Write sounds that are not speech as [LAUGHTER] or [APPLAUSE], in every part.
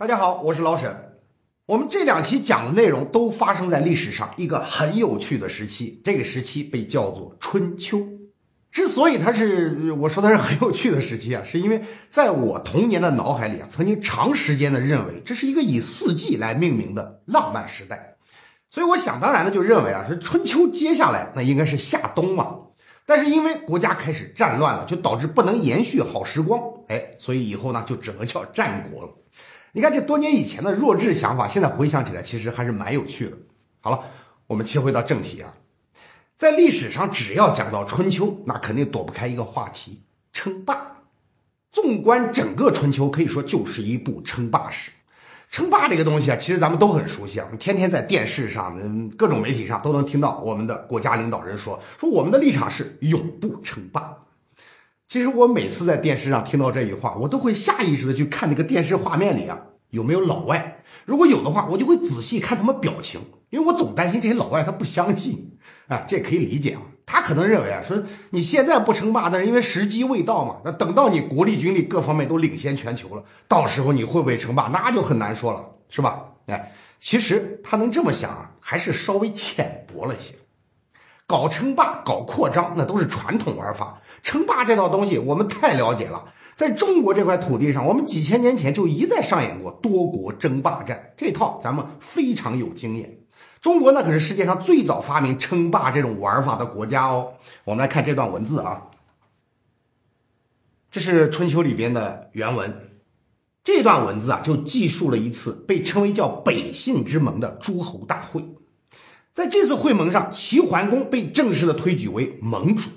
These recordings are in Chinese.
大家好，我是老沈。我们这两期讲的内容都发生在历史上一个很有趣的时期，这个时期被叫做春秋。之所以它是我说它是很有趣的时期啊，是因为在我童年的脑海里啊，曾经长时间的认为这是一个以四季来命名的浪漫时代，所以我想当然的就认为啊，说春秋接下来那应该是夏冬嘛。但是因为国家开始战乱了，就导致不能延续好时光，哎，所以以后呢就只能叫战国了。你看这多年以前的弱智想法，现在回想起来其实还是蛮有趣的。好了，我们切回到正题啊，在历史上只要讲到春秋，那肯定躲不开一个话题——称霸。纵观整个春秋，可以说就是一部称霸史。称霸这个东西啊，其实咱们都很熟悉啊，我们天天在电视上、各种媒体上都能听到我们的国家领导人说：“说我们的立场是永不称霸。”其实我每次在电视上听到这句话，我都会下意识的去看那个电视画面里啊有没有老外，如果有的话，我就会仔细看他们表情，因为我总担心这些老外他不相信啊，这可以理解啊，他可能认为啊说你现在不称霸，那是因为时机未到嘛，那等到你国力军力各方面都领先全球了，到时候你会不会称霸，那就很难说了，是吧？哎，其实他能这么想啊，还是稍微浅薄了些。搞称霸、搞扩张，那都是传统玩法。称霸这套东西，我们太了解了。在中国这块土地上，我们几千年前就一再上演过多国争霸战，这套咱们非常有经验。中国那可是世界上最早发明称霸这种玩法的国家哦。我们来看这段文字啊，这是春秋里边的原文。这段文字啊，就记述了一次被称为叫北信之盟的诸侯大会。在这次会盟上，齐桓公被正式的推举为盟主，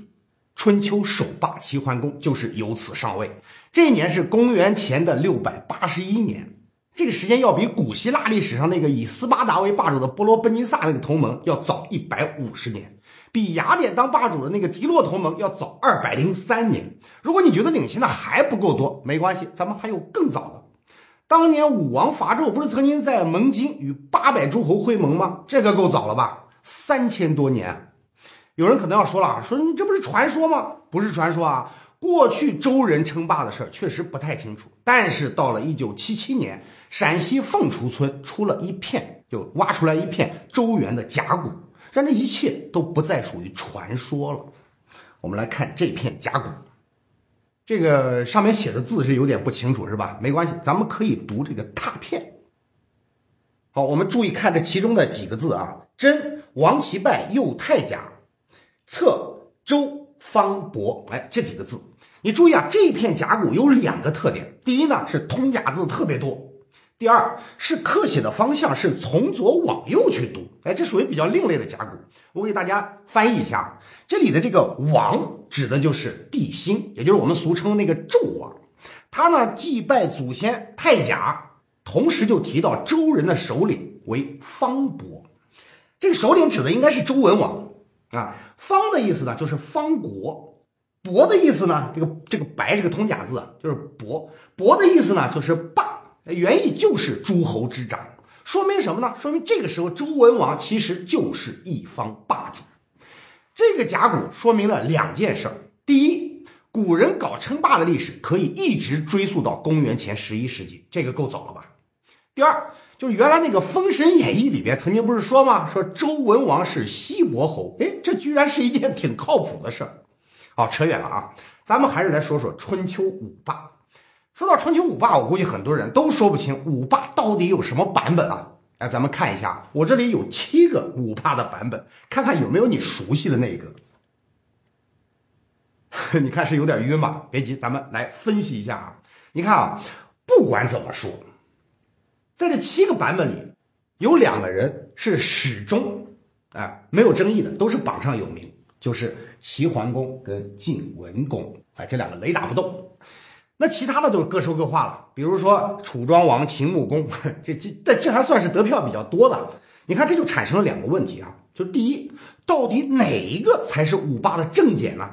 春秋首霸齐桓公就是由此上位。这一年是公元前的六百八十一年，这个时间要比古希腊历史上那个以斯巴达为霸主的波罗奔尼撒那个同盟要早一百五十年，比雅典当霸主的那个迪洛同盟要早二百零三年。如果你觉得领先的还不够多，没关系，咱们还有更早的。当年武王伐纣不是曾经在盟津与八百诸侯会盟吗？这个够早了吧？三千多年。有人可能要说了，说你这不是传说吗？不是传说啊。过去周人称霸的事儿确实不太清楚，但是到了一九七七年，陕西凤雏村出了一片，就挖出来一片周原的甲骨，让这一切都不再属于传说了。我们来看这片甲骨。这个上面写的字是有点不清楚，是吧？没关系，咱们可以读这个拓片。好，我们注意看这其中的几个字啊：真王其拜右太甲，侧周方伯。哎，这几个字，你注意啊，这片甲骨有两个特点：第一呢是通假字特别多；第二是刻写的方向是从左往右去读。哎，这属于比较另类的甲骨。我给大家翻译一下，这里的这个王。指的就是帝辛，也就是我们俗称那个纣王。他呢祭拜祖先太甲，同时就提到周人的首领为方伯。这个首领指的应该是周文王啊。方的意思呢就是方国，伯的意思呢这个这个白是个通假字，就是伯。伯的意思呢就是霸，原意就是诸侯之长。说明什么呢？说明这个时候周文王其实就是一方霸主。这个甲骨说明了两件事儿：第一，古人搞称霸的历史可以一直追溯到公元前十一世纪，这个够早了吧？第二，就是原来那个《封神演义》里边曾经不是说吗？说周文王是西伯侯，哎，这居然是一件挺靠谱的事儿。好，扯远了啊，咱们还是来说说春秋五霸。说到春秋五霸，我估计很多人都说不清五霸到底有什么版本啊。来，咱们看一下，我这里有七个五霸的版本，看看有没有你熟悉的那个。[LAUGHS] 你看是有点晕吧？别急，咱们来分析一下啊。你看啊，不管怎么说，在这七个版本里，有两个人是始终哎没有争议的，都是榜上有名，就是齐桓公跟晋文公，哎，这两个雷打不动。那其他的就各说各话了，比如说楚庄王秦穆公，这这这这还算是得票比较多的。你看，这就产生了两个问题啊，就第一，到底哪一个才是五霸的正解呢？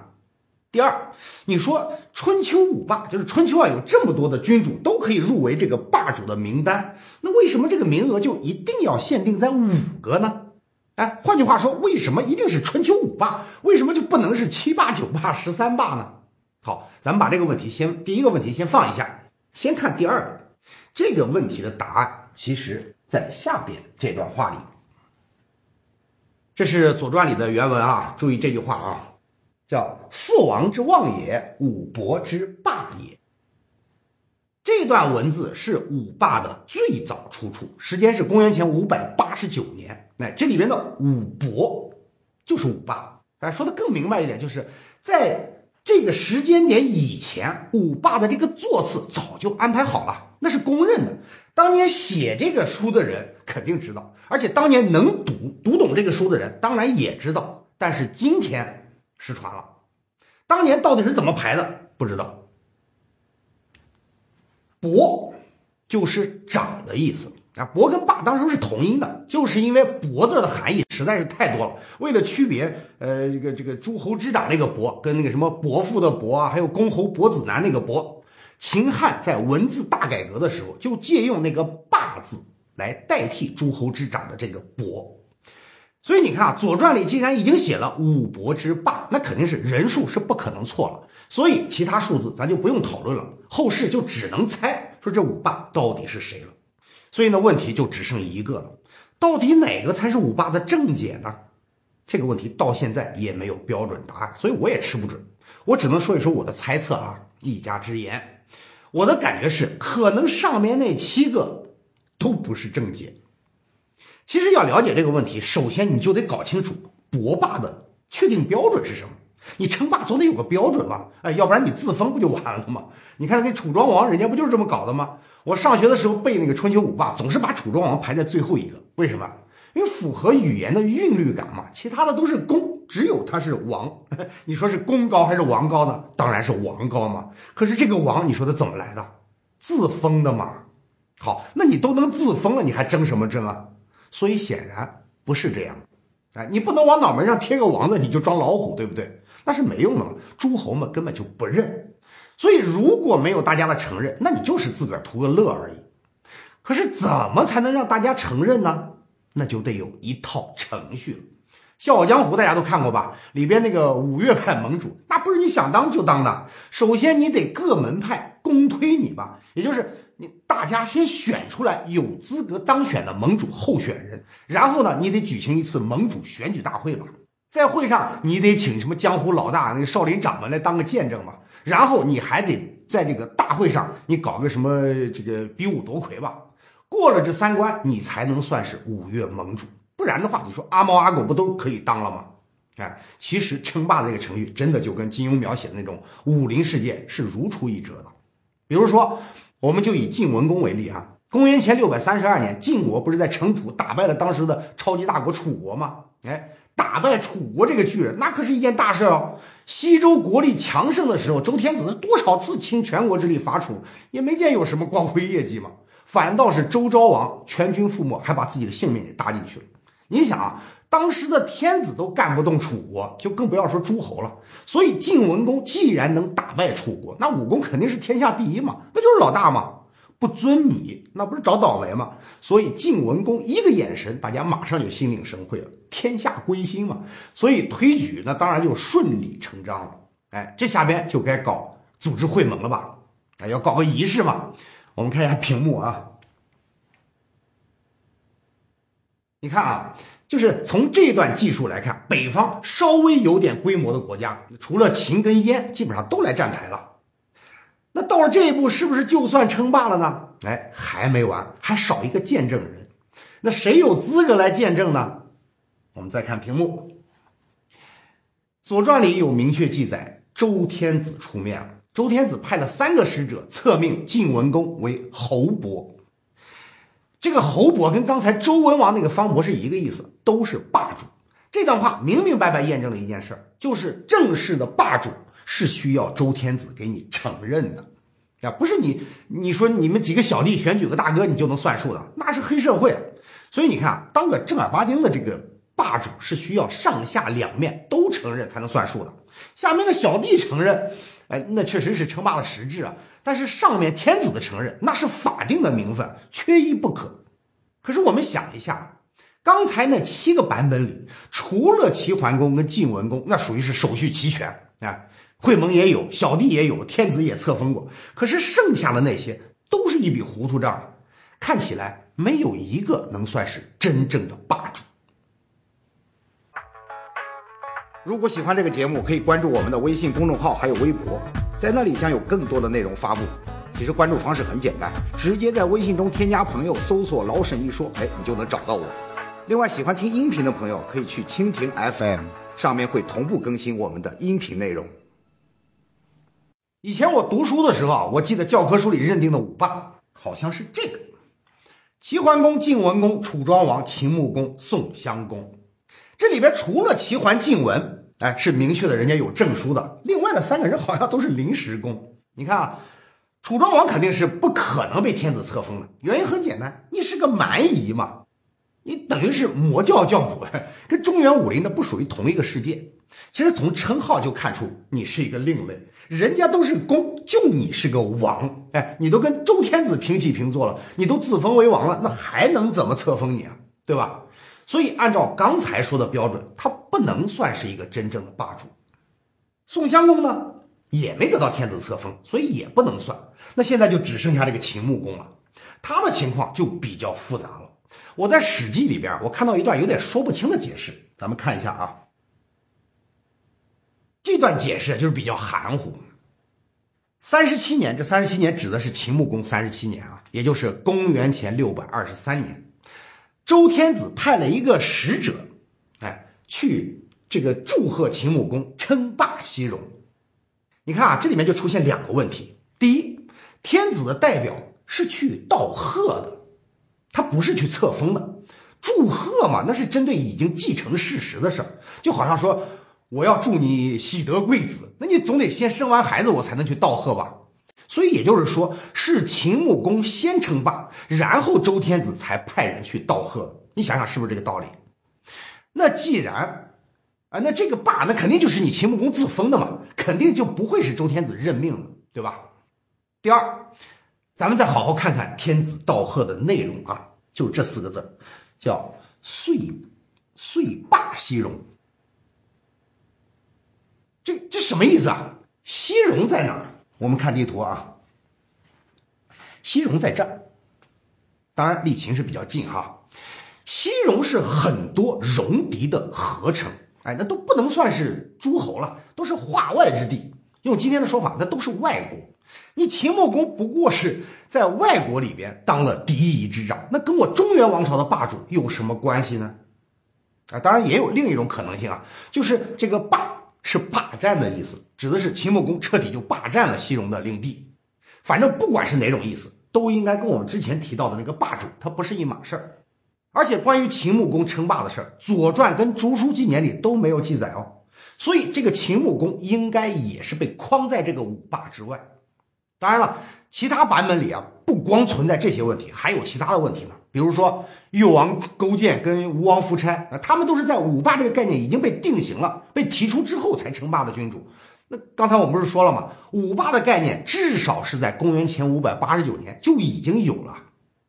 第二，你说春秋五霸，就是春秋啊，有这么多的君主都可以入围这个霸主的名单，那为什么这个名额就一定要限定在五个呢？哎，换句话说，为什么一定是春秋五霸？为什么就不能是七霸、九霸、十三霸呢？好，咱们把这个问题先第一个问题先放一下，先看第二个。这个问题的答案，其实在下边这段话里。这是《左传》里的原文啊，注意这句话啊，叫“四王之望也，五伯之霸也”。这段文字是五霸的最早出处，时间是公元前五百八十九年。哎，这里边的五伯就是五霸。哎，说的更明白一点，就是在这个时间点以前，五霸的这个座次早就安排好了，那是公认的。当年写这个书的人肯定知道，而且当年能读读懂这个书的人当然也知道。但是今天失传了，当年到底是怎么排的不知道。伯就是长的意思啊，伯跟霸当时是同音的，就是因为伯字的含义实在是太多了。为了区别，呃，这个这个诸侯之长那个伯，跟那个什么伯父的伯啊，还有公侯伯子男那个伯，秦汉在文字大改革的时候就借用那个霸字来代替诸侯之长的这个伯。所以你看啊，《左传》里既然已经写了五伯之霸，那肯定是人数是不可能错了。所以其他数字咱就不用讨论了，后世就只能猜说这五霸到底是谁了。所以呢，问题就只剩一个了：到底哪个才是五霸的正解呢？这个问题到现在也没有标准答案，所以我也吃不准。我只能说一说我的猜测啊，一家之言。我的感觉是，可能上面那七个都不是正解。其实要了解这个问题，首先你就得搞清楚博霸的确定标准是什么。你称霸总得有个标准吧？哎，要不然你自封不就完了吗？你看那楚庄王，人家不就是这么搞的吗？我上学的时候背那个春秋五霸，总是把楚庄王排在最后一个。为什么？因为符合语言的韵律感嘛。其他的都是公，只有他是王。[LAUGHS] 你说是公高还是王高呢？当然是王高嘛。可是这个王，你说他怎么来的？自封的嘛。好，那你都能自封了，你还争什么争啊？所以显然不是这样，哎，你不能往脑门上贴个王字，你就装老虎，对不对？那是没用的嘛，诸侯们根本就不认。所以如果没有大家的承认，那你就是自个儿图个乐而已。可是怎么才能让大家承认呢？那就得有一套程序了。《笑傲江湖》大家都看过吧？里边那个五岳派盟主，那不是你想当就当的。首先你得各门派公推你吧，也就是你大家先选出来有资格当选的盟主候选人，然后呢，你得举行一次盟主选举大会吧。在会上你得请什么江湖老大那个少林掌门来当个见证吧。然后你还得在这个大会上你搞个什么这个比武夺魁吧。过了这三关，你才能算是五岳盟主。不然的话，你说阿猫阿狗不都可以当了吗？哎，其实称霸的这个程序真的就跟金庸描写的那种武林世界是如出一辙的。比如说，我们就以晋文公为例啊，公元前六百三十二年，晋国不是在城濮打败了当时的超级大国楚国吗？哎，打败楚国这个巨人，那可是一件大事哦。西周国力强盛的时候，周天子多少次倾全国之力伐楚，也没见有什么光辉业绩嘛，反倒是周昭王全军覆没，还把自己的性命给搭进去了。你想啊，当时的天子都干不动楚国，就更不要说诸侯了。所以晋文公既然能打败楚国，那武功肯定是天下第一嘛，那就是老大嘛。不尊你，那不是找倒霉吗？所以晋文公一个眼神，大家马上就心领神会了，天下归心嘛。所以推举那当然就顺理成章了。哎，这下边就该搞组织会盟了吧？哎，要搞个仪式嘛。我们看一下屏幕啊。你看啊，就是从这段技术来看，北方稍微有点规模的国家，除了秦跟燕，基本上都来站台了。那到了这一步，是不是就算称霸了呢？哎，还没完，还少一个见证人。那谁有资格来见证呢？我们再看屏幕，《左传》里有明确记载，周天子出面了。周天子派了三个使者，册命晋文公为侯伯。这个侯伯跟刚才周文王那个方伯是一个意思，都是霸主。这段话明明白白验证了一件事儿，就是正式的霸主是需要周天子给你承认的，啊，不是你你说你们几个小弟选举个大哥你就能算数的，那是黑社会。所以你看，当个正儿八经的这个霸主是需要上下两面都承认才能算数的。下面的小弟承认，哎，那确实是称霸的实质啊。但是上面天子的承认，那是法定的名分，缺一不可。可是我们想一下，刚才那七个版本里，除了齐桓公跟晋文公，那属于是手续齐全啊，会盟也有，小弟也有，天子也册封过。可是剩下的那些，都是一笔糊涂账，看起来没有一个能算是真正的霸主。如果喜欢这个节目，可以关注我们的微信公众号还有微博，在那里将有更多的内容发布。其实关注方式很简单，直接在微信中添加朋友，搜索“老沈一说”，哎，你就能找到我。另外，喜欢听音频的朋友可以去蜻蜓 FM，上面会同步更新我们的音频内容。以前我读书的时候啊，我记得教科书里认定的五霸好像是这个：齐桓公、晋文公、楚庄王、秦穆公、宋襄公。这里边除了齐桓、晋文，哎，是明确的，人家有证书的。另外的三个人好像都是临时工。你看啊，楚庄王肯定是不可能被天子册封的，原因很简单，你是个蛮夷嘛，你等于是魔教教主，跟中原武林的不属于同一个世界。其实从称号就看出你是一个另类，人家都是公，就你是个王，哎，你都跟周天子平起平坐了，你都自封为王了，那还能怎么册封你啊？对吧？所以按照刚才说的标准，他不能算是一个真正的霸主。宋襄公呢，也没得到天子册封，所以也不能算。那现在就只剩下这个秦穆公了，他的情况就比较复杂了。我在《史记》里边，我看到一段有点说不清的解释，咱们看一下啊。这段解释就是比较含糊。三十七年，这三十七年指的是秦穆公三十七年啊，也就是公元前六百二十三年，周天子派了一个使者，哎，去这个祝贺秦穆公称霸西戎。你看啊，这里面就出现两个问题：第一，天子的代表是去道贺的，他不是去册封的。祝贺嘛，那是针对已经继承事实的事儿，就好像说。我要祝你喜得贵子，那你总得先生完孩子，我才能去道贺吧。所以也就是说，是秦穆公先称霸，然后周天子才派人去道贺。你想想是不是这个道理？那既然啊，那这个霸那肯定就是你秦穆公自封的嘛，肯定就不会是周天子任命的，对吧？第二，咱们再好好看看天子道贺的内容啊，就这四个字叫岁岁霸西戎。这这什么意思啊？西戎在哪儿？我们看地图啊。西戎在这儿，当然离秦是比较近哈。西戎是很多戎狄的合成，哎，那都不能算是诸侯了，都是化外之地。用今天的说法，那都是外国。你秦穆公不过是在外国里边当了嫡夷之长，那跟我中原王朝的霸主有什么关系呢？啊，当然也有另一种可能性啊，就是这个霸。是霸占的意思，指的是秦穆公彻底就霸占了西戎的领地。反正不管是哪种意思，都应该跟我们之前提到的那个霸主，他不是一码事儿。而且关于秦穆公称霸的事儿，《左传》跟《竹书纪年》里都没有记载哦。所以这个秦穆公应该也是被框在这个五霸之外。当然了，其他版本里啊，光存在这些问题，还有其他的问题呢。比如说，越王勾践跟吴王夫差，那他们都是在五霸这个概念已经被定型了、被提出之后才称霸的君主。那刚才我们不是说了吗？五霸的概念至少是在公元前五百八十九年就已经有了，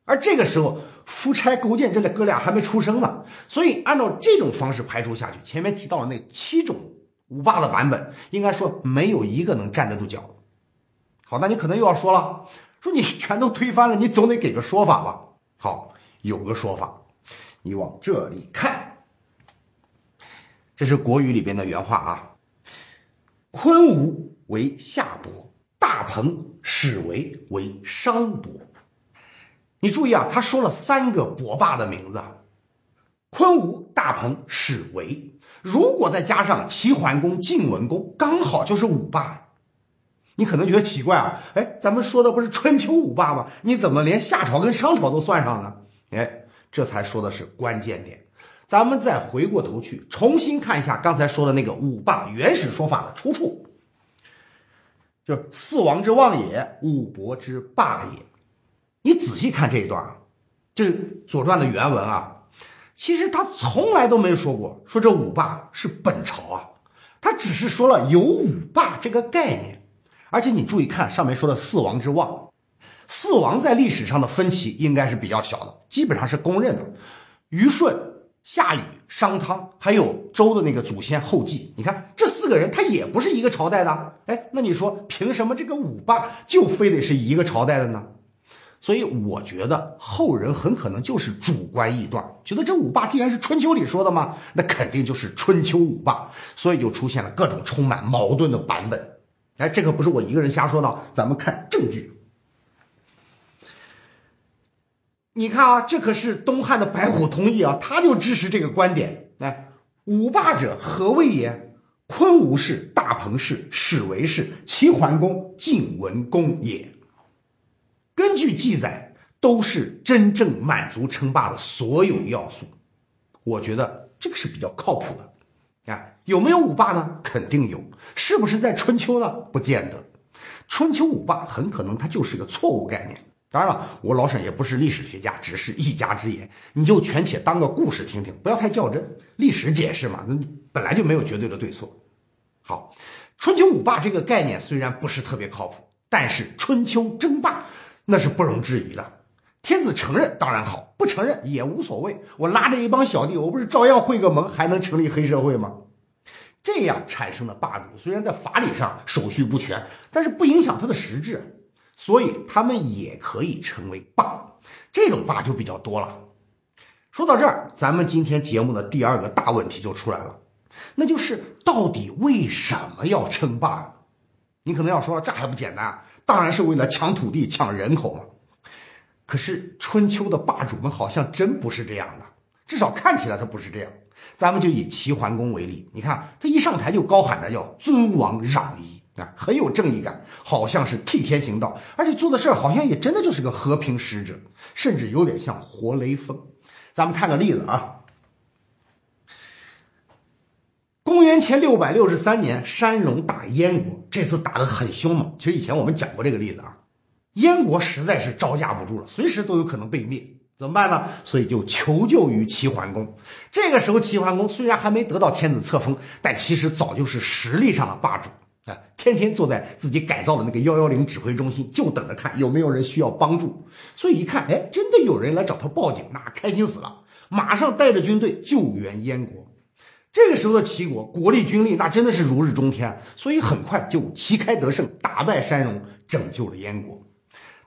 而这个时候，夫差、勾践这哥俩还没出生呢。所以，按照这种方式排除下去，前面提到的那七种五霸的版本，应该说没有一个能站得住脚。好，那你可能又要说了，说你全都推翻了，你总得给个说法吧？好，有个说法，你往这里看，这是国语里边的原话啊。昆吾为夏伯，大鹏、始为为商伯。你注意啊，他说了三个伯霸的名字：昆吾、大鹏、始为。如果再加上齐桓公、晋文公，刚好就是五霸。你可能觉得奇怪啊，哎，咱们说的不是春秋五霸吗？你怎么连夏朝跟商朝都算上呢？哎，这才说的是关键点。咱们再回过头去重新看一下刚才说的那个五霸原始说法的出处，就是四王之望也，五伯之霸也。你仔细看这一段啊，这《左传》的原文啊，其实他从来都没有说过说这五霸是本朝啊，他只是说了有五霸这个概念。而且你注意看上面说的四王之望，四王在历史上的分歧应该是比较小的，基本上是公认的。虞舜、夏禹、商汤，还有周的那个祖先后稷，你看这四个人他也不是一个朝代的。哎，那你说凭什么这个五霸就非得是一个朝代的呢？所以我觉得后人很可能就是主观臆断，觉得这五霸既然是春秋里说的嘛，那肯定就是春秋五霸，所以就出现了各种充满矛盾的版本。哎，这可不是我一个人瞎说的，咱们看证据。你看啊，这可是东汉的白虎同意啊，他就支持这个观点。哎，五霸者何谓也？昆吾氏、大鹏氏、史为氏、齐桓公、晋文公也。根据记载，都是真正满足称霸的所有要素。我觉得这个是比较靠谱的。啊，有没有五霸呢？肯定有。是不是在春秋呢？不见得。春秋五霸很可能它就是个错误概念。当然了，我老沈也不是历史学家，只是一家之言，你就权且当个故事听听，不要太较真。历史解释嘛，那本来就没有绝对的对错。好，春秋五霸这个概念虽然不是特别靠谱，但是春秋争霸那是不容置疑的。天子承认当然好，不承认也无所谓。我拉着一帮小弟，我不是照样会个盟，还能成立黑社会吗？这样产生的霸主，虽然在法理上手续不全，但是不影响他的实质，所以他们也可以成为霸。这种霸就比较多了。说到这儿，咱们今天节目的第二个大问题就出来了，那就是到底为什么要称霸？你可能要说，这还不简单？当然是为了抢土地、抢人口嘛。可是春秋的霸主们好像真不是这样的，至少看起来他不是这样。咱们就以齐桓公为例，你看他一上台就高喊着要尊王攘夷啊，很有正义感，好像是替天行道，而且做的事儿好像也真的就是个和平使者，甚至有点像活雷锋。咱们看个例子啊，公元前六百六十三年，山戎打燕国，这次打得很凶猛。其实以前我们讲过这个例子啊。燕国实在是招架不住了，随时都有可能被灭，怎么办呢？所以就求救于齐桓公。这个时候，齐桓公虽然还没得到天子册封，但其实早就是实力上的霸主啊！天天坐在自己改造的那个幺幺零指挥中心，就等着看有没有人需要帮助。所以一看，哎，真的有人来找他报警，那开心死了，马上带着军队救援燕国。这个时候的齐国国力军力那真的是如日中天，所以很快就旗开得胜，打败山戎，拯救了燕国。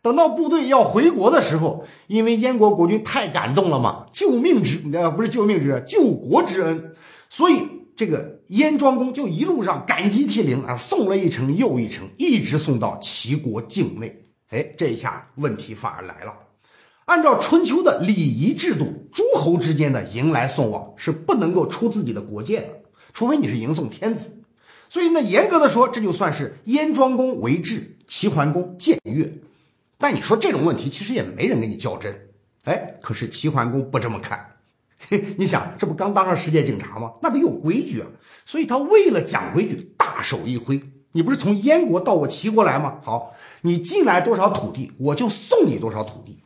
等到部队要回国的时候，因为燕国国君太感动了嘛，救命之呃不是救命之恩，救国之恩，所以这个燕庄公就一路上感激涕零啊，送了一程又一程，一直送到齐国境内。哎，这一下问题反而来了。按照春秋的礼仪制度，诸侯之间的迎来送往是不能够出自己的国界的，除非你是迎送天子。所以呢，严格的说，这就算是燕庄公为质，齐桓公僭越。但你说这种问题，其实也没人跟你较真，哎，可是齐桓公不这么看。嘿 [LAUGHS] 你想，这不刚当上世界警察吗？那得有规矩啊。所以他为了讲规矩，大手一挥，你不是从燕国到我齐国来吗？好，你进来多少土地，我就送你多少土地。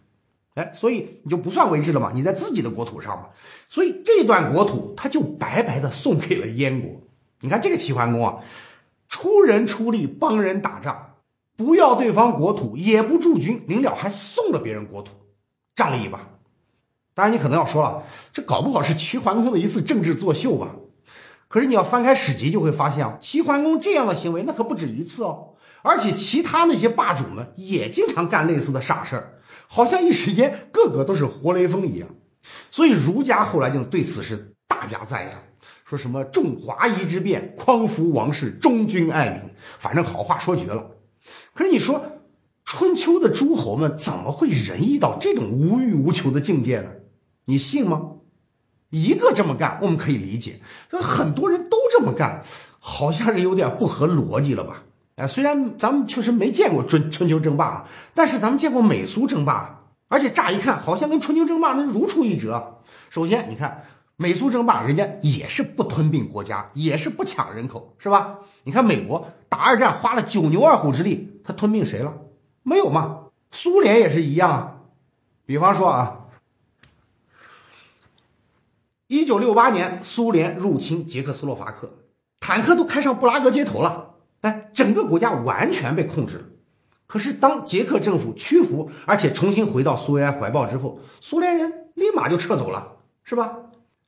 哎，所以你就不算为质了嘛，你在自己的国土上嘛。所以这段国土他就白白的送给了燕国。你看这个齐桓公啊，出人出力帮人打仗。不要对方国土，也不驻军，临了还送了别人国土，仗义吧？当然，你可能要说了，这搞不好是齐桓公的一次政治作秀吧？可是你要翻开史籍，就会发现啊，齐桓公这样的行为那可不止一次哦，而且其他那些霸主们也经常干类似的傻事儿，好像一时间个个都是活雷锋一样。所以儒家后来就对此是大加赞扬，说什么重华夷之变，匡扶王室，忠君爱民，反正好话说绝了。可是你说，春秋的诸侯们怎么会仁义到这种无欲无求的境界呢？你信吗？一个这么干，我们可以理解；说很多人都这么干，好像是有点不合逻辑了吧？哎，虽然咱们确实没见过春春秋争霸啊，但是咱们见过美苏争霸，而且乍一看好像跟春秋争霸那如出一辙。首先，你看美苏争霸，人家也是不吞并国家，也是不抢人口，是吧？你看美国打二战花了九牛二虎之力。他吞并谁了？没有嘛。苏联也是一样啊。比方说啊，一九六八年苏联入侵捷克斯洛伐克，坦克都开上布拉格街头了，哎，整个国家完全被控制了。可是当捷克政府屈服，而且重新回到苏维埃怀抱之后，苏联人立马就撤走了，是吧？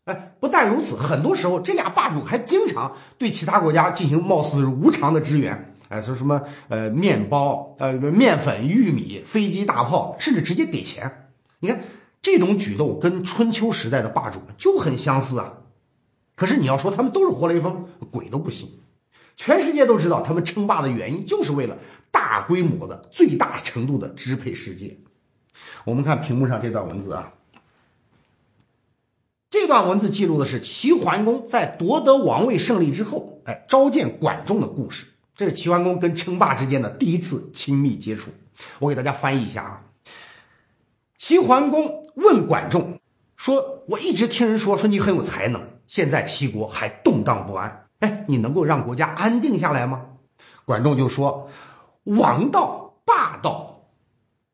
哎，不但如此，很多时候这俩霸主还经常对其他国家进行貌似无偿的支援。哎，说什么呃面包、呃面粉、玉米、飞机、大炮，甚至直接给钱。你看这种举动跟春秋时代的霸主就很相似啊。可是你要说他们都是活雷锋，鬼都不信。全世界都知道他们称霸的原因，就是为了大规模的、最大程度的支配世界。我们看屏幕上这段文字啊。这段文字记录的是齐桓公在夺得王位胜利之后，哎，召见管仲的故事。这是齐桓公跟称霸之间的第一次亲密接触。我给大家翻译一下啊。齐桓公问管仲说：“我一直听人说说你很有才能，现在齐国还动荡不安，哎，你能够让国家安定下来吗？”管仲就说：“王道、霸道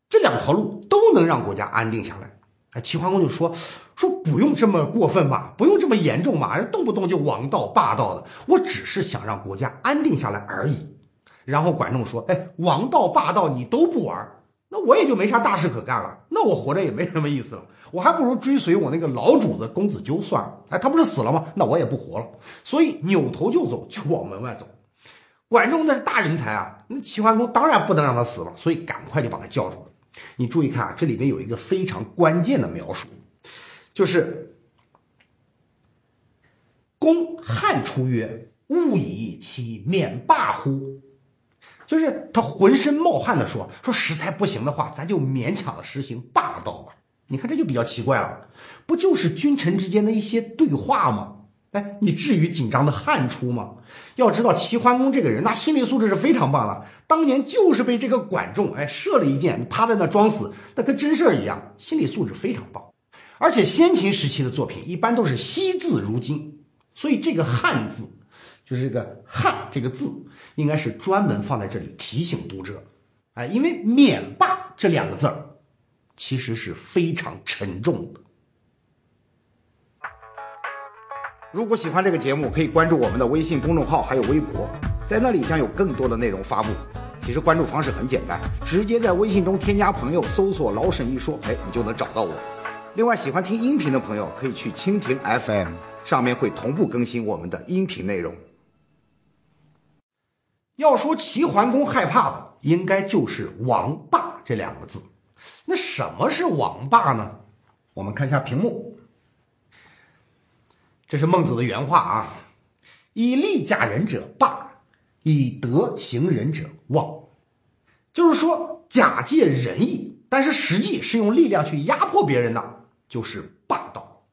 这两条路都能让国家安定下来。”哎，齐桓公就说。说不用这么过分吧，不用这么严重吧，动不动就王道霸道的，我只是想让国家安定下来而已。然后管仲说：“哎，王道霸道你都不玩，那我也就没啥大事可干了，那我活着也没什么意思了，我还不如追随我那个老主子公子纠算了。哎，他不是死了吗？那我也不活了。所以扭头就走，就往门外走。管仲那是大人才啊，那齐桓公当然不能让他死了，所以赶快就把他叫住了。你注意看啊，这里边有一个非常关键的描述。”就是公汉出曰：“勿以其免霸乎？”就是他浑身冒汗的说：“说实在不行的话，咱就勉强的实行霸道吧。”你看这就比较奇怪了，不就是君臣之间的一些对话吗？哎，你至于紧张的汗出吗？要知道齐桓公这个人，那心理素质是非常棒的。当年就是被这个管仲哎射了一箭，趴在那装死，那跟真事儿一样，心理素质非常棒。而且先秦时期的作品一般都是惜字如金，所以这个汉字，就是这个汉这个字，应该是专门放在这里提醒读者，哎，因为免霸这两个字儿，其实是非常沉重的。如果喜欢这个节目，可以关注我们的微信公众号还有微博，在那里将有更多的内容发布。其实关注方式很简单，直接在微信中添加朋友，搜索“老沈一说”，哎，你就能找到我。另外，喜欢听音频的朋友可以去蜻蜓 FM，上面会同步更新我们的音频内容。要说齐桓公害怕的，应该就是“王霸”这两个字。那什么是王霸呢？我们看一下屏幕，这是孟子的原话啊：“以利假人者霸，以德行人者旺。”就是说，假借仁义，但是实际是用力量去压迫别人的。就是霸道，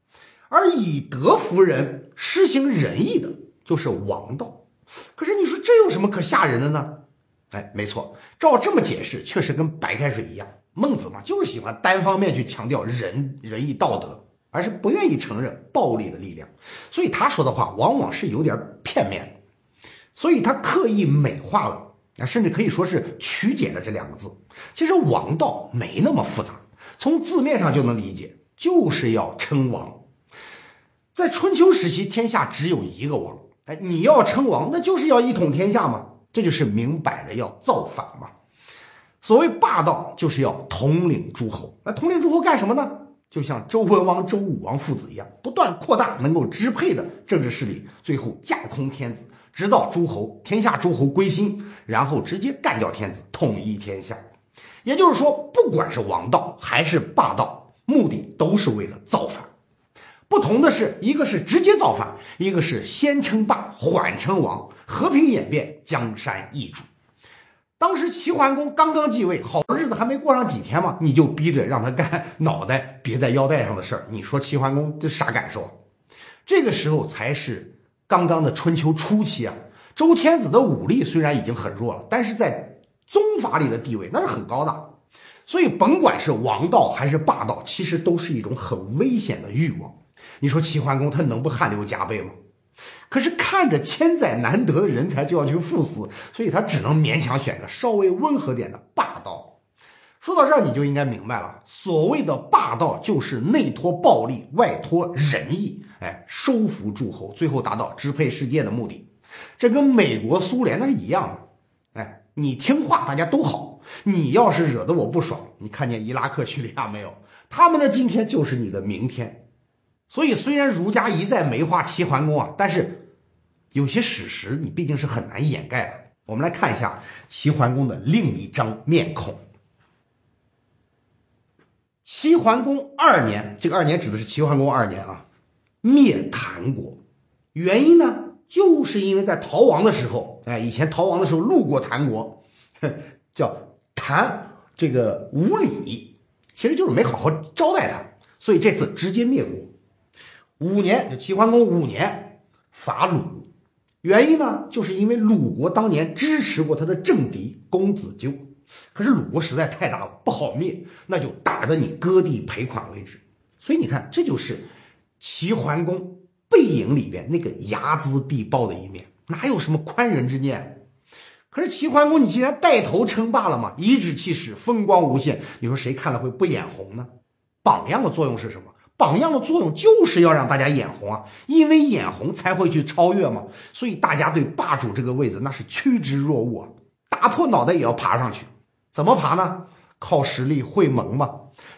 而以德服人、施行仁义的，就是王道。可是你说这有什么可吓人的呢？哎，没错，照这么解释，确实跟白开水一样。孟子嘛，就是喜欢单方面去强调仁、仁义、道德，而是不愿意承认暴力的力量。所以他说的话往往是有点片面，所以他刻意美化了啊，甚至可以说是曲解了这两个字。其实王道没那么复杂，从字面上就能理解。就是要称王，在春秋时期，天下只有一个王。哎，你要称王，那就是要一统天下嘛，这就是明摆着要造反嘛。所谓霸道，就是要统领诸侯。那统领诸侯干什么呢？就像周文王、周武王父子一样，不断扩大能够支配的政治势力，最后架空天子，直到诸侯天下诸侯归心，然后直接干掉天子，统一天下。也就是说，不管是王道还是霸道。目的都是为了造反，不同的是，一个是直接造反，一个是先称霸，缓称王，和平演变，江山易主。当时齐桓公刚刚继位，好日子还没过上几天嘛，你就逼着让他干脑袋别在腰带上的事儿，你说齐桓公这啥感受？这个时候才是刚刚的春秋初期啊，周天子的武力虽然已经很弱了，但是在宗法里的地位那是很高的。所以，甭管是王道还是霸道，其实都是一种很危险的欲望。你说齐桓公他能不汗流浃背吗？可是看着千载难得的人才就要去赴死，所以他只能勉强选个稍微温和点的霸道。说到这儿，你就应该明白了，所谓的霸道就是内托暴力，外托仁义，哎，收服诸侯，最后达到支配世界的目的。这跟美国、苏联那是一样的。哎，你听话，大家都好。你要是惹得我不爽，你看见伊拉克、叙利亚没有？他们的今天就是你的明天。所以，虽然儒家一再美化齐桓公啊，但是有些史实你毕竟是很难掩盖的。我们来看一下齐桓公的另一张面孔。齐桓公二年，这个二年指的是齐桓公二年啊，灭谭国。原因呢，就是因为在逃亡的时候，哎，以前逃亡的时候路过谭国，[LAUGHS] 叫谭这个无礼，其实就是没好好招待他，所以这次直接灭国。五年，就齐桓公五年伐鲁，原因呢，就是因为鲁国当年支持过他的政敌公子纠。可是鲁国实在太大了，不好灭，那就打得你割地赔款为止。所以你看，这就是齐桓公背影里边那个睚眦必报的一面，哪有什么宽仁之念？可是齐桓公，你既然带头称霸了嘛，颐指气使，风光无限，你说谁看了会不眼红呢？榜样的作用是什么？榜样的作用就是要让大家眼红啊，因为眼红才会去超越嘛。所以大家对霸主这个位子那是趋之若鹜啊，打破脑袋也要爬上去。怎么爬呢？靠实力会盟嘛。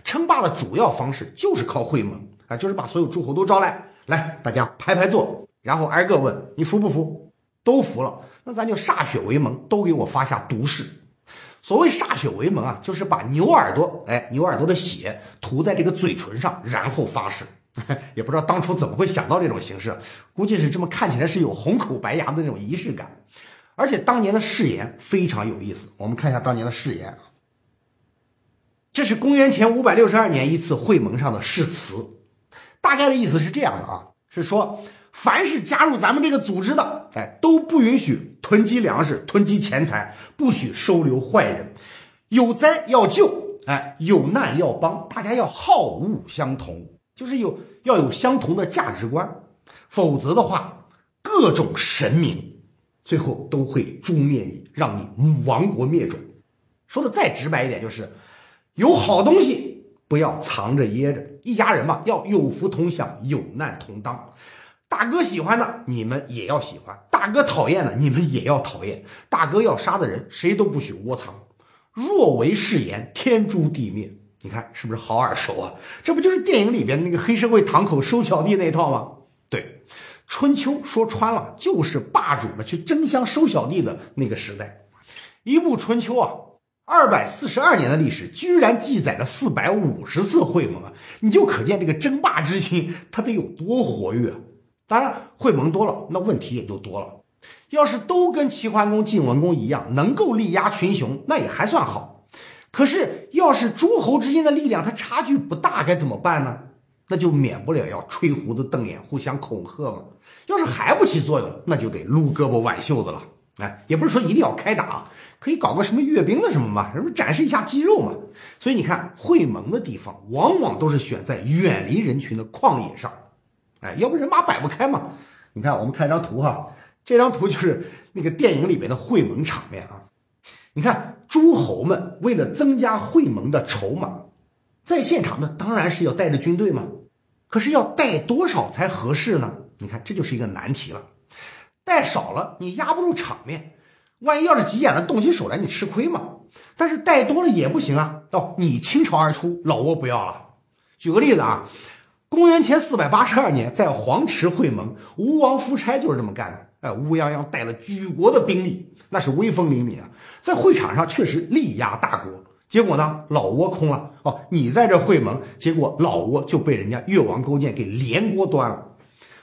称霸的主要方式就是靠会盟啊，就是把所有诸侯都招来，来大家排排坐，然后挨个问你服不服？都服了，那咱就歃血为盟，都给我发下毒誓。所谓歃血为盟啊，就是把牛耳朵，哎，牛耳朵的血涂在这个嘴唇上，然后发誓。[LAUGHS] 也不知道当初怎么会想到这种形式，估计是这么看起来是有红口白牙的那种仪式感。而且当年的誓言非常有意思，我们看一下当年的誓言。这是公元前五百六十二年一次会盟上的誓词，大概的意思是这样的啊，是说凡是加入咱们这个组织的，哎，都不允许囤积粮食、囤积钱财，不许收留坏人，有灾要救，哎，有难要帮，大家要好恶相同，就是有要有相同的价值观，否则的话，各种神明。最后都会诛灭你，让你亡国灭种。说的再直白一点，就是有好东西不要藏着掖着，一家人嘛要有福同享，有难同当。大哥喜欢的你们也要喜欢，大哥讨厌的你们也要讨厌。大哥要杀的人谁都不许窝藏。若违誓言，天诛地灭。你看是不是好耳熟啊？这不就是电影里边那个黑社会堂口收小弟那套吗？对。春秋说穿了就是霸主们去争相收小弟的那个时代。一部春秋啊，二百四十二年的历史，居然记载了四百五十次会盟啊！你就可见这个争霸之心它得有多活跃。当然，会盟多了，那问题也就多了。要是都跟齐桓公、晋文公一样，能够力压群雄，那也还算好。可是，要是诸侯之间的力量它差距不大，该怎么办呢？那就免不了要吹胡子瞪眼，互相恐吓嘛。要是还不起作用，那就得撸胳膊挽袖子了。哎，也不是说一定要开打，可以搞个什么阅兵的什么嘛，什么展示一下肌肉嘛。所以你看，会盟的地方往往都是选在远离人群的旷野上。哎，要不人马摆不开嘛。你看，我们看一张图哈，这张图就是那个电影里面的会盟场面啊。你看，诸侯们为了增加会盟的筹码，在现场那当然是要带着军队嘛。可是要带多少才合适呢？你看，这就是一个难题了。带少了，你压不住场面，万一要是急眼了，动起手来，你吃亏嘛。但是带多了也不行啊。哦，你倾巢而出，老挝不要了。举个例子啊，公元前四百八十二年，在黄池会盟，吴王夫差就是这么干的。哎，乌泱泱带了举国的兵力，那是威风凛凛啊，在会场上确实力压大国。结果呢，老挝空了。哦，你在这会盟，结果老挝就被人家越王勾践给连锅端了。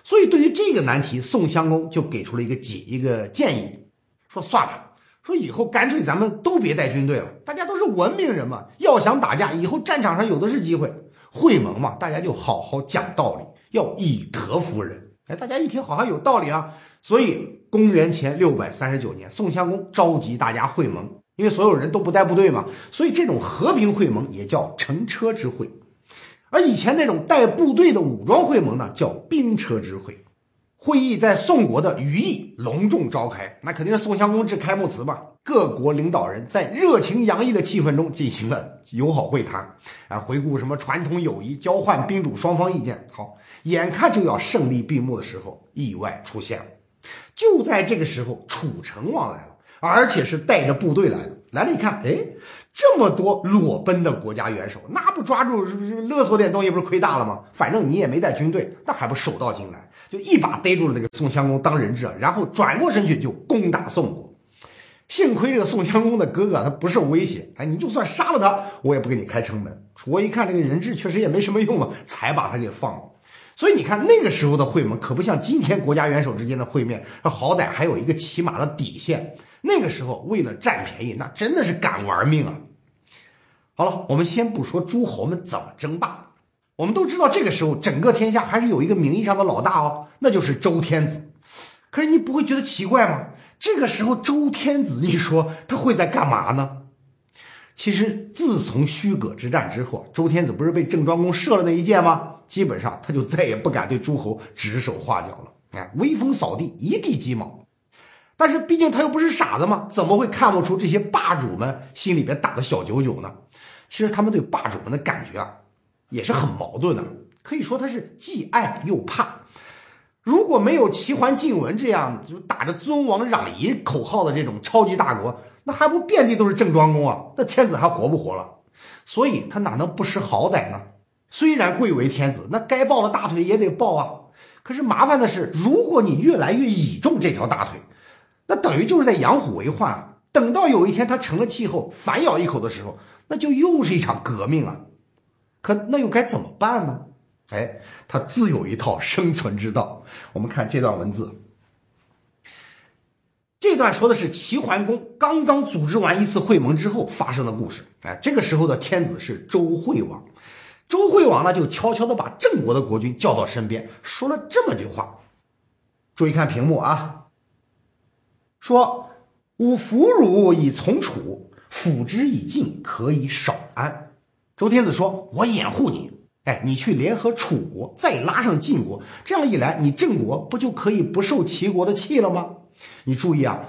所以，对于这个难题，宋襄公就给出了一个解一个建议，说算了，说以后干脆咱们都别带军队了，大家都是文明人嘛，要想打架，以后战场上有的是机会。会盟嘛，大家就好好讲道理，要以德服人。哎，大家一听好像有道理啊。所以，公元前六百三十九年，宋襄公召集大家会盟，因为所有人都不带部队嘛，所以这种和平会盟也叫乘车之会。而以前那种带部队的武装会盟呢，叫兵车之会。会议在宋国的羽翼隆重召开，那肯定是宋襄公致开幕词嘛。各国领导人在热情洋溢的气氛中进行了友好会谈，啊，回顾什么传统友谊，交换宾主双方意见。好，眼看就要胜利闭幕的时候，意外出现了。就在这个时候，楚成王来了，而且是带着部队来的。来了，一看，哎。这么多裸奔的国家元首，那不抓住勒索点东西，不是亏大了吗？反正你也没带军队，那还不手到擒来，就一把逮住了那个宋襄公当人质，然后转过身去就攻打宋国。幸亏这个宋襄公的哥哥他不受威胁，哎，你就算杀了他，我也不给你开城门。楚国一看这个人质确实也没什么用啊，才把他给放了。所以你看那个时候的会盟可不像今天国家元首之间的会面，好歹还有一个起码的底线。那个时候为了占便宜，那真的是敢玩命啊！好了，我们先不说诸侯们怎么争霸，我们都知道这个时候整个天下还是有一个名义上的老大哦，那就是周天子。可是你不会觉得奇怪吗？这个时候周天子，你说他会在干嘛呢？其实自从虚葛之战之后，周天子不是被郑庄公射了那一箭吗？基本上他就再也不敢对诸侯指手画脚了，哎，威风扫地，一地鸡毛。但是毕竟他又不是傻子嘛，怎么会看不出这些霸主们心里边打的小九九呢？其实他们对霸主们的感觉啊，也是很矛盾的，可以说他是既爱又怕。如果没有齐桓晋文这样就打着尊王攘夷口号的这种超级大国，那还不遍地都是郑庄公啊？那天子还活不活了？所以他哪能不识好歹呢？虽然贵为天子，那该抱的大腿也得抱啊。可是麻烦的是，如果你越来越倚重这条大腿，那等于就是在养虎为患。等到有一天他成了气候，反咬一口的时候，那就又是一场革命了。可那又该怎么办呢？哎，他自有一套生存之道。我们看这段文字，这段说的是齐桓公刚刚组织完一次会盟之后发生的故事。哎，这个时候的天子是周惠王，周惠王呢就悄悄的把郑国的国君叫到身边，说了这么句话。注意看屏幕啊，说：“吾俘虏以从楚，辅之以晋，可以少安。”周天子说：“我掩护你。”哎，你去联合楚国，再拉上晋国，这样一来，你郑国不就可以不受齐国的气了吗？你注意啊，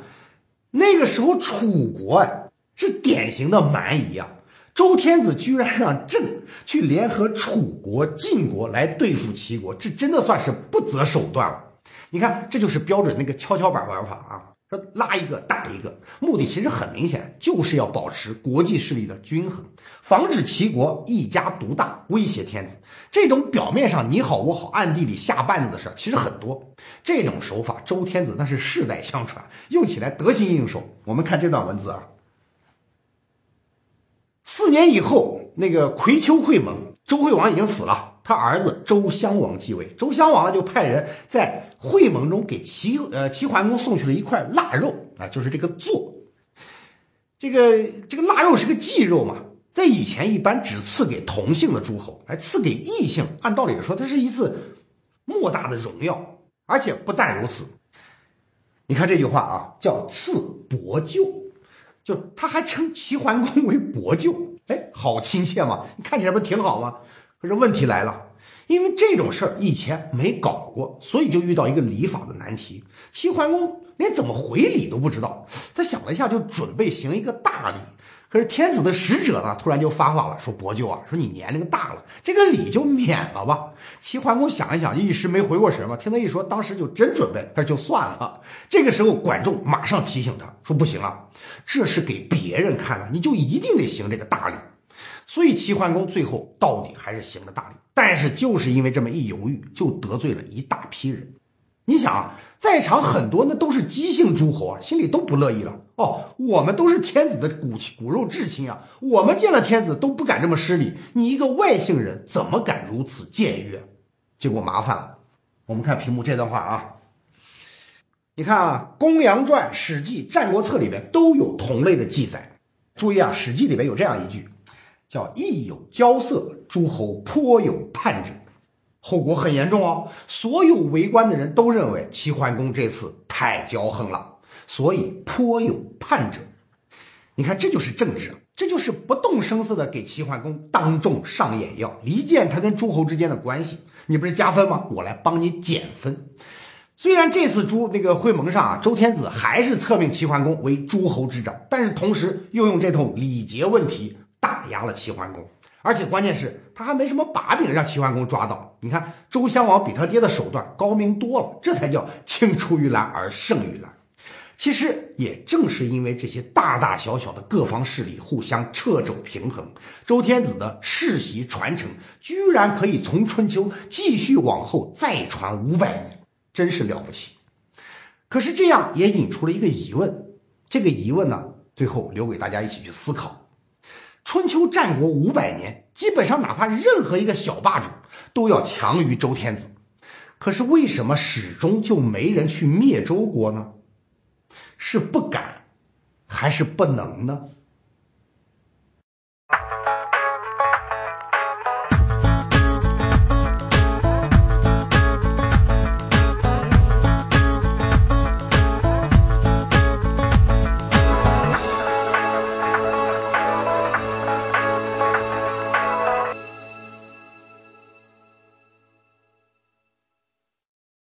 那个时候楚国哎是典型的蛮夷啊，周天子居然让郑去联合楚国、晋国来对付齐国，这真的算是不择手段了。你看，这就是标准那个跷跷板玩法啊。拉一个打一个，目的其实很明显，就是要保持国际势力的均衡，防止齐国一家独大，威胁天子。这种表面上你好我好，暗地里下绊子的事其实很多。这种手法，周天子那是世代相传，用起来得心应手。我们看这段文字啊，四年以后，那个葵丘会盟，周惠王已经死了。他儿子周襄王继位，周襄王呢就派人在会盟中给齐呃齐桓公送去了一块腊肉啊，就是这个座。这个这个腊肉是个祭肉嘛，在以前一般只赐给同姓的诸侯，哎，赐给异姓，按道理说，它是一次莫大的荣耀。而且不但如此，你看这句话啊，叫赐伯舅，就他还称齐桓公为伯舅，哎，好亲切嘛，你看起来不是挺好吗？可是问题来了，因为这种事儿以前没搞过，所以就遇到一个礼法的难题。齐桓公连怎么回礼都不知道，他想了一下，就准备行一个大礼。可是天子的使者呢，突然就发话了，说：“伯舅啊，说你年龄大了，这个礼就免了吧。”齐桓公想一想，一时没回过神嘛。听他一说，当时就真准备，他说就算了。这个时候，管仲马上提醒他说：“不行啊，这是给别人看的，你就一定得行这个大礼。”所以齐桓公最后到底还是行了大礼，但是就是因为这么一犹豫，就得罪了一大批人。你想啊，在场很多那都是姬姓诸侯啊，心里都不乐意了。哦，我们都是天子的骨骨肉至亲啊，我们见了天子都不敢这么失礼，你一个外姓人怎么敢如此僭越？结果麻烦了。我们看屏幕这段话啊，你看啊，《公羊传》《史记》《战国策》里边都有同类的记载。注意啊，《史记》里边有这样一句。叫亦有骄色，诸侯颇有叛者，后果很严重哦。所有围观的人都认为齐桓公这次太骄横了，所以颇有叛者。你看，这就是政治，这就是不动声色的给齐桓公当众上眼药，离间他跟诸侯之间的关系。你不是加分吗？我来帮你减分。虽然这次诸那个会盟上啊，周天子还是册命齐桓公为诸侯之长，但是同时又用这通礼节问题。打压了齐桓公，而且关键是他还没什么把柄让齐桓公抓到。你看周襄王比他爹的手段高明多了，这才叫青出于蓝而胜于蓝。其实也正是因为这些大大小小的各方势力互相掣肘平衡，周天子的世袭传承居然可以从春秋继续往后再传五百年，真是了不起。可是这样也引出了一个疑问。这个疑问呢，最后留给大家一起去思考。春秋战国五百年，基本上哪怕任何一个小霸主都要强于周天子，可是为什么始终就没人去灭周国呢？是不敢，还是不能呢？